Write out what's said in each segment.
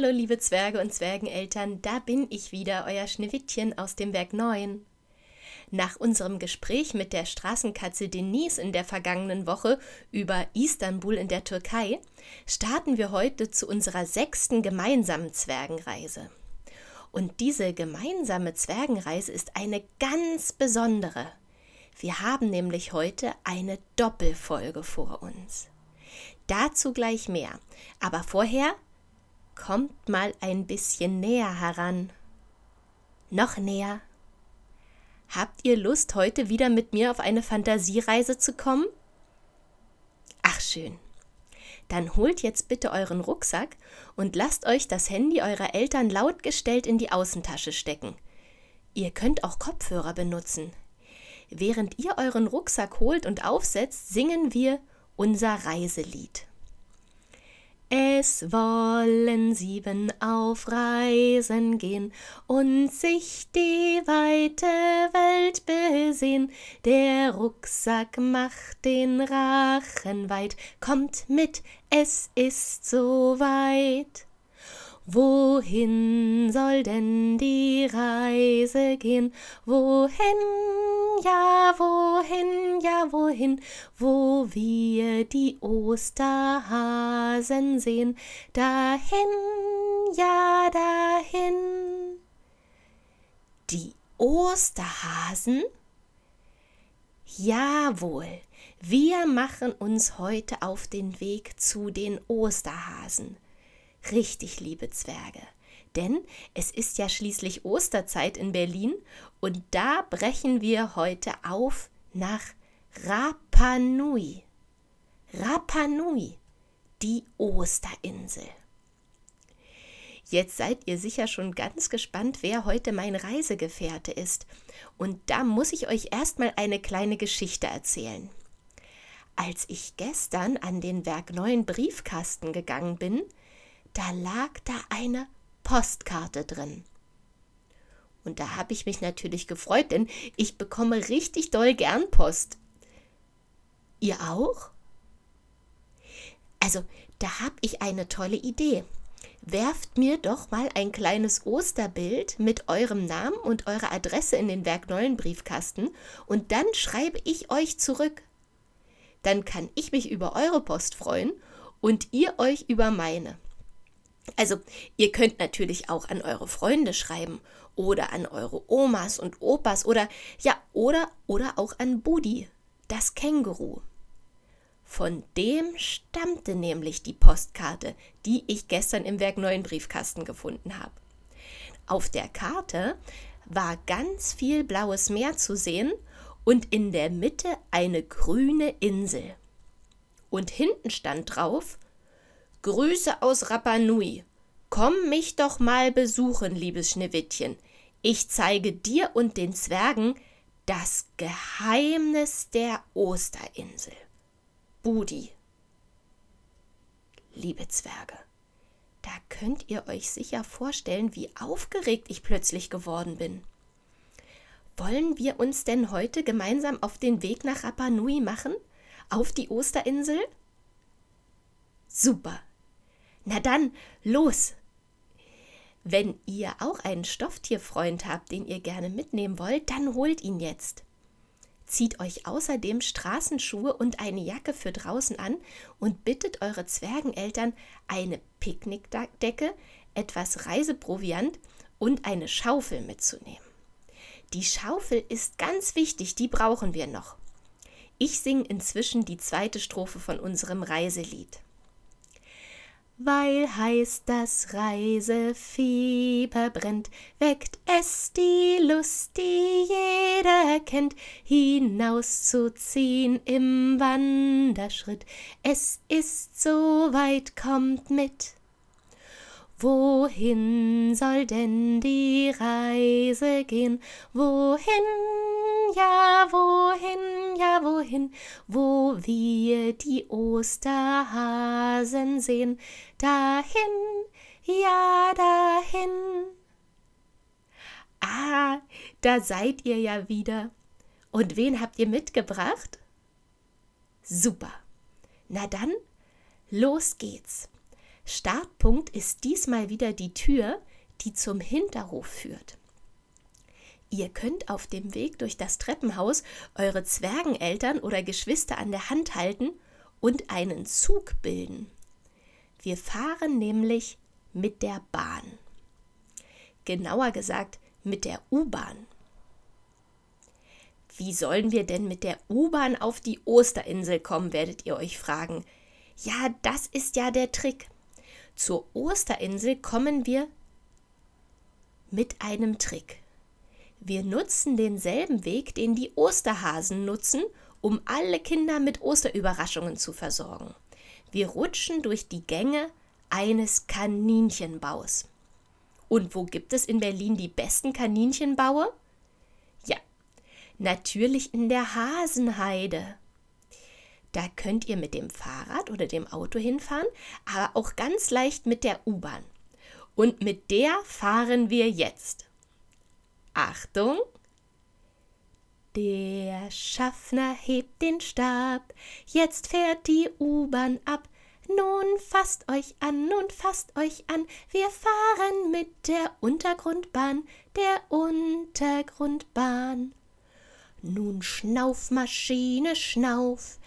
Hallo, liebe Zwerge und Zwergeneltern, da bin ich wieder, euer Schneewittchen aus dem Werk 9. Nach unserem Gespräch mit der Straßenkatze Denise in der vergangenen Woche über Istanbul in der Türkei starten wir heute zu unserer sechsten gemeinsamen Zwergenreise. Und diese gemeinsame Zwergenreise ist eine ganz besondere. Wir haben nämlich heute eine Doppelfolge vor uns. Dazu gleich mehr. Aber vorher kommt mal ein bisschen näher heran. Noch näher. Habt ihr Lust, heute wieder mit mir auf eine Fantasiereise zu kommen? Ach schön. Dann holt jetzt bitte euren Rucksack und lasst euch das Handy eurer Eltern lautgestellt in die Außentasche stecken. Ihr könnt auch Kopfhörer benutzen. Während ihr euren Rucksack holt und aufsetzt, singen wir unser Reiselied. Es wollen sieben auf Reisen gehen und sich die weite Welt besehen. Der Rucksack macht den Rachen weit. Kommt mit, es ist so weit. Wohin soll denn die Reise gehen? Wohin, ja, wohin, ja, wohin? Wo wir die Osterhasen sehen. Dahin, ja, dahin. Die Osterhasen? Jawohl, wir machen uns heute auf den Weg zu den Osterhasen. Richtig, liebe Zwerge. Denn es ist ja schließlich Osterzeit in Berlin und da brechen wir heute auf nach Rapa Nui. Rapa Nui, die Osterinsel. Jetzt seid ihr sicher schon ganz gespannt, wer heute mein Reisegefährte ist. Und da muss ich euch erstmal eine kleine Geschichte erzählen. Als ich gestern an den Werk Neuen Briefkasten gegangen bin, da lag da eine Postkarte drin. Und da habe ich mich natürlich gefreut, denn ich bekomme richtig doll gern Post. Ihr auch? Also, da habe ich eine tolle Idee. Werft mir doch mal ein kleines Osterbild mit eurem Namen und eurer Adresse in den Werk Neuen Briefkasten und dann schreibe ich euch zurück. Dann kann ich mich über eure Post freuen und ihr euch über meine. Also, ihr könnt natürlich auch an eure Freunde schreiben oder an eure Omas und Opas oder ja, oder oder auch an Budi, das Känguru. Von dem stammte nämlich die Postkarte, die ich gestern im Werk Neuen Briefkasten gefunden habe. Auf der Karte war ganz viel blaues Meer zu sehen und in der Mitte eine grüne Insel. Und hinten stand drauf Grüße aus Rapa Nui. Komm mich doch mal besuchen, liebes Schneewittchen. Ich zeige dir und den Zwergen das Geheimnis der Osterinsel. Budi. Liebe Zwerge, da könnt ihr euch sicher vorstellen, wie aufgeregt ich plötzlich geworden bin. Wollen wir uns denn heute gemeinsam auf den Weg nach Rapa Nui machen? Auf die Osterinsel? Super. Na dann, los! Wenn ihr auch einen Stofftierfreund habt, den ihr gerne mitnehmen wollt, dann holt ihn jetzt. Zieht euch außerdem Straßenschuhe und eine Jacke für draußen an und bittet eure Zwergeneltern, eine Picknickdecke, etwas Reiseproviant und eine Schaufel mitzunehmen. Die Schaufel ist ganz wichtig, die brauchen wir noch. Ich singe inzwischen die zweite Strophe von unserem Reiselied weil heiß das Reisefieber brennt, weckt es die Lust, die jeder kennt, hinauszuziehen im Wanderschritt. Es ist so weit, kommt mit. Wohin soll denn die Reise gehen? Wohin, ja, wohin, ja, wohin? Wo wir die Osterhasen sehen. Dahin, ja, dahin. Ah, da seid ihr ja wieder. Und wen habt ihr mitgebracht? Super. Na dann, los geht's. Startpunkt ist diesmal wieder die Tür, die zum Hinterhof führt. Ihr könnt auf dem Weg durch das Treppenhaus eure Zwergeneltern oder Geschwister an der Hand halten und einen Zug bilden. Wir fahren nämlich mit der Bahn. Genauer gesagt mit der U-Bahn. Wie sollen wir denn mit der U-Bahn auf die Osterinsel kommen, werdet ihr euch fragen. Ja, das ist ja der Trick. Zur Osterinsel kommen wir mit einem Trick. Wir nutzen denselben Weg, den die Osterhasen nutzen, um alle Kinder mit Osterüberraschungen zu versorgen. Wir rutschen durch die Gänge eines Kaninchenbaus. Und wo gibt es in Berlin die besten Kaninchenbaue? Ja, natürlich in der Hasenheide. Da könnt ihr mit dem Fahrrad oder dem Auto hinfahren, aber auch ganz leicht mit der U-Bahn. Und mit der fahren wir jetzt. Achtung! Der Schaffner hebt den Stab, jetzt fährt die U-Bahn ab. Nun fasst euch an, nun fasst euch an, wir fahren mit der Untergrundbahn, der Untergrundbahn. Nun schnauf, Maschine, schnauf,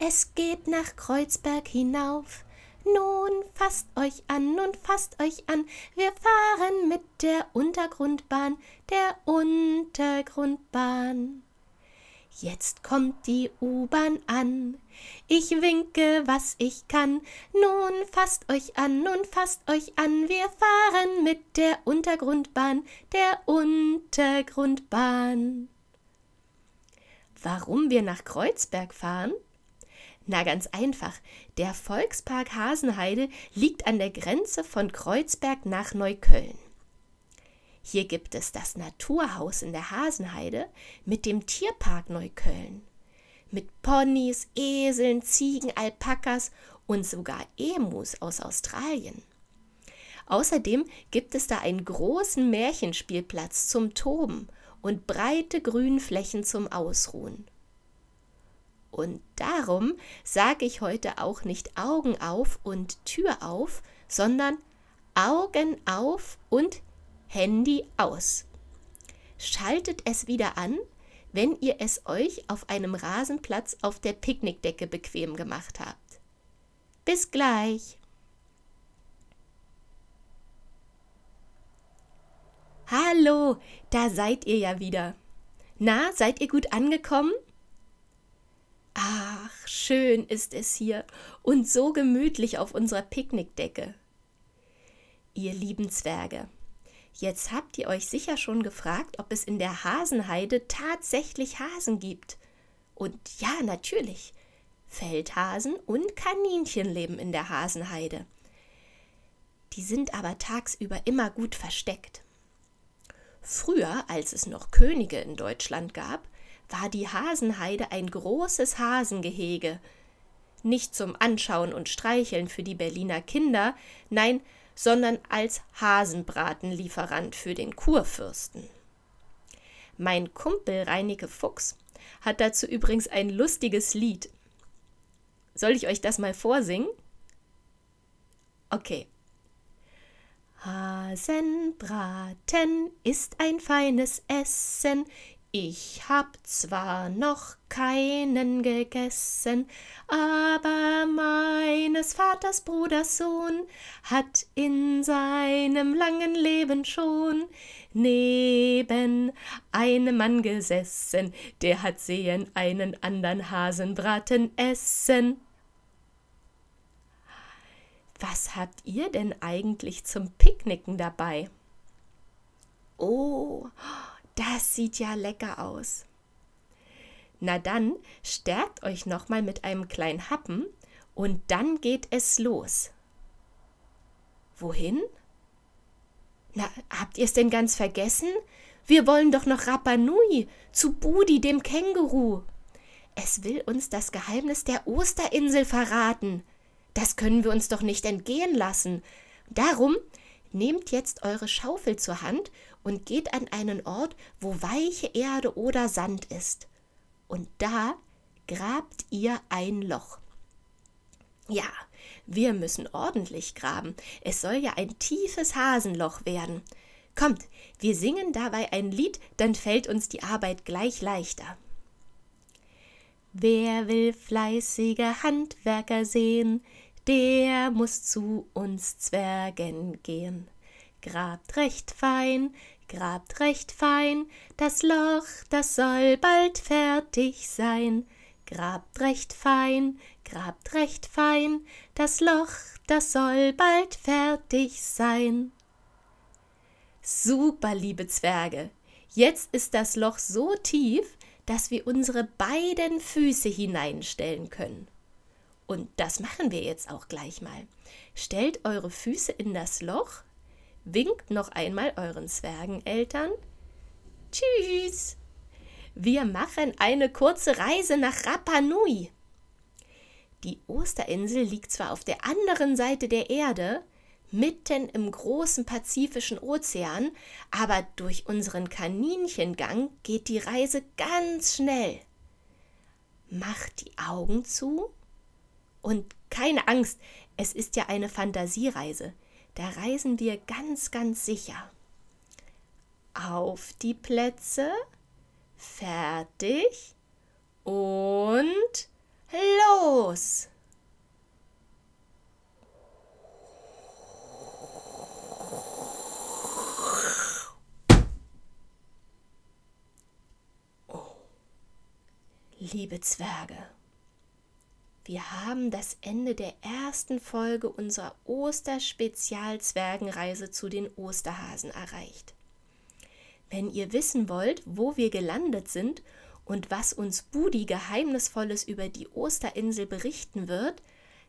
es geht nach Kreuzberg hinauf. Nun fasst euch an, nun fasst euch an, wir fahren mit der Untergrundbahn, der Untergrundbahn. Jetzt kommt die U-Bahn an, ich winke, was ich kann. Nun fasst euch an, nun fasst euch an, wir fahren mit der Untergrundbahn, der Untergrundbahn. Warum wir nach Kreuzberg fahren? Na ganz einfach. Der Volkspark Hasenheide liegt an der Grenze von Kreuzberg nach Neukölln. Hier gibt es das Naturhaus in der Hasenheide mit dem Tierpark Neukölln. Mit Ponys, Eseln, Ziegen, Alpakas und sogar Emus aus Australien. Außerdem gibt es da einen großen Märchenspielplatz zum Toben und breite Grünflächen zum Ausruhen. Und darum sage ich heute auch nicht Augen auf und Tür auf, sondern Augen auf und Handy aus. Schaltet es wieder an, wenn ihr es euch auf einem Rasenplatz auf der Picknickdecke bequem gemacht habt. Bis gleich. Hallo, da seid ihr ja wieder. Na, seid ihr gut angekommen? Ach, schön ist es hier und so gemütlich auf unserer Picknickdecke. Ihr lieben Zwerge, jetzt habt ihr euch sicher schon gefragt, ob es in der Hasenheide tatsächlich Hasen gibt. Und ja, natürlich. Feldhasen und Kaninchen leben in der Hasenheide. Die sind aber tagsüber immer gut versteckt. Früher, als es noch Könige in Deutschland gab, war die Hasenheide ein großes Hasengehege. Nicht zum Anschauen und Streicheln für die Berliner Kinder, nein, sondern als Hasenbratenlieferant für den Kurfürsten. Mein Kumpel Reinike Fuchs hat dazu übrigens ein lustiges Lied. Soll ich euch das mal vorsingen? Okay. Hasenbraten ist ein feines Essen, ich hab zwar noch keinen gegessen, aber meines Vaters Bruders Sohn hat in seinem langen Leben schon neben einem Mann gesessen, der hat sehen einen andern Hasenbraten essen. Was habt ihr denn eigentlich zum Picknicken dabei? Oh, das sieht ja lecker aus. Na dann, stärkt euch nochmal mit einem kleinen Happen und dann geht es los. Wohin? Na, habt ihr es denn ganz vergessen? Wir wollen doch noch Rapa Nui zu Budi, dem Känguru. Es will uns das Geheimnis der Osterinsel verraten. Das können wir uns doch nicht entgehen lassen. Darum nehmt jetzt eure Schaufel zur Hand und geht an einen Ort, wo weiche Erde oder Sand ist. Und da grabt ihr ein Loch. Ja, wir müssen ordentlich graben. Es soll ja ein tiefes Hasenloch werden. Kommt, wir singen dabei ein Lied, dann fällt uns die Arbeit gleich leichter. Wer will fleißige Handwerker sehen, der muss zu uns Zwergen gehen. Grabt recht fein, grabt recht fein, das Loch, das soll bald fertig sein. Grabt recht fein, grabt recht fein, das Loch, das soll bald fertig sein. Super, liebe Zwerge, jetzt ist das Loch so tief, dass wir unsere beiden Füße hineinstellen können. Und das machen wir jetzt auch gleich mal. Stellt eure Füße in das Loch, winkt noch einmal euren Zwergeneltern. Tschüss! Wir machen eine kurze Reise nach Rapa Nui. Die Osterinsel liegt zwar auf der anderen Seite der Erde, mitten im großen Pazifischen Ozean, aber durch unseren Kaninchengang geht die Reise ganz schnell. Macht die Augen zu und keine Angst, es ist ja eine Fantasiereise. Da reisen wir ganz, ganz sicher. Auf die Plätze, fertig und los! Liebe Zwerge, wir haben das Ende der ersten Folge unserer Osterspezial-Zwergenreise zu den Osterhasen erreicht. Wenn ihr wissen wollt, wo wir gelandet sind und was uns Budi Geheimnisvolles über die Osterinsel berichten wird,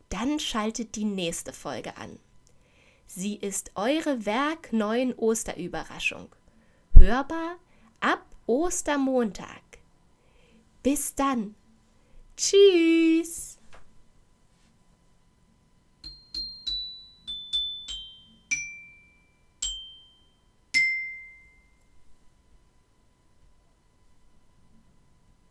dann schaltet die nächste Folge an. Sie ist eure werkneuen Osterüberraschung. Hörbar ab Ostermontag. Bis dann. Tschüss.